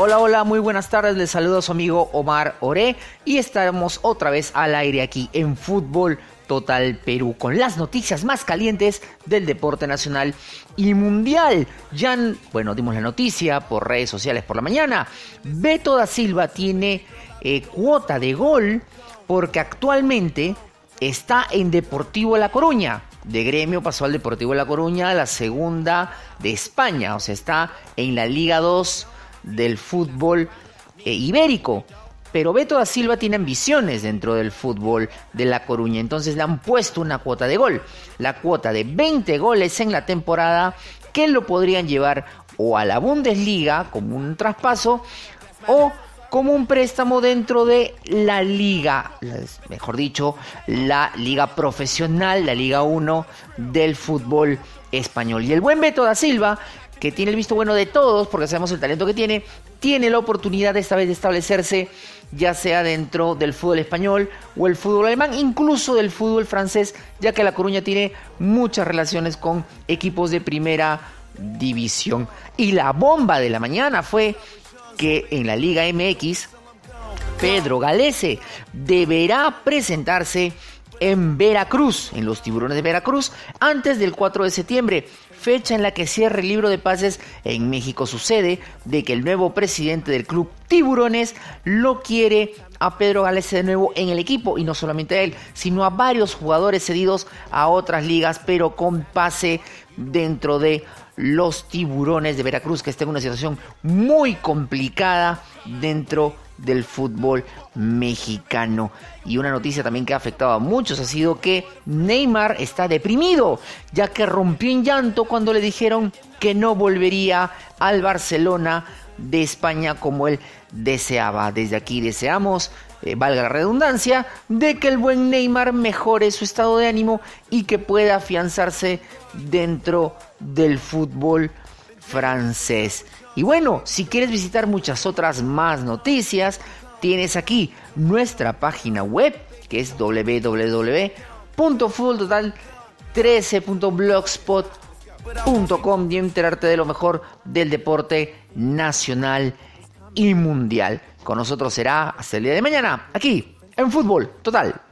Hola, hola, muy buenas tardes. Les saludo a su amigo Omar Oré y estamos otra vez al aire aquí en Fútbol Total Perú con las noticias más calientes del deporte nacional y mundial. Ya, bueno, dimos la noticia por redes sociales por la mañana. Beto da Silva tiene eh, cuota de gol porque actualmente está en Deportivo La Coruña. De gremio pasó al Deportivo La Coruña, la segunda de España, o sea, está en la Liga 2 del fútbol eh, ibérico. Pero Beto da Silva tiene ambiciones dentro del fútbol de La Coruña, entonces le han puesto una cuota de gol, la cuota de 20 goles en la temporada que lo podrían llevar o a la Bundesliga como un traspaso o como un préstamo dentro de la liga, mejor dicho, la liga profesional, la Liga 1 del fútbol español. Y el buen Beto da Silva que tiene el visto bueno de todos, porque sabemos el talento que tiene, tiene la oportunidad esta vez de establecerse ya sea dentro del fútbol español o el fútbol alemán, incluso del fútbol francés, ya que La Coruña tiene muchas relaciones con equipos de primera división. Y la bomba de la mañana fue que en la Liga MX, Pedro Galese deberá presentarse en Veracruz, en los tiburones de Veracruz, antes del 4 de septiembre fecha en la que cierra el libro de pases en México. Sucede de que el nuevo presidente del club Tiburones lo quiere a Pedro Gales de nuevo en el equipo y no solamente a él, sino a varios jugadores cedidos a otras ligas, pero con pase dentro de los tiburones de Veracruz, que está en una situación muy complicada dentro del fútbol mexicano. Y una noticia también que ha afectado a muchos ha sido que Neymar está deprimido, ya que rompió en llanto cuando le dijeron que no volvería al Barcelona de España como él deseaba. Desde aquí deseamos, eh, valga la redundancia, de que el buen Neymar mejore su estado de ánimo y que pueda afianzarse dentro del fútbol francés. Y bueno, si quieres visitar muchas otras más noticias, tienes aquí nuestra página web que es www.fulltotal13.blogspot.com y enterarte de lo mejor del deporte nacional y mundial. Con nosotros será hasta el día de mañana, aquí en Fútbol Total.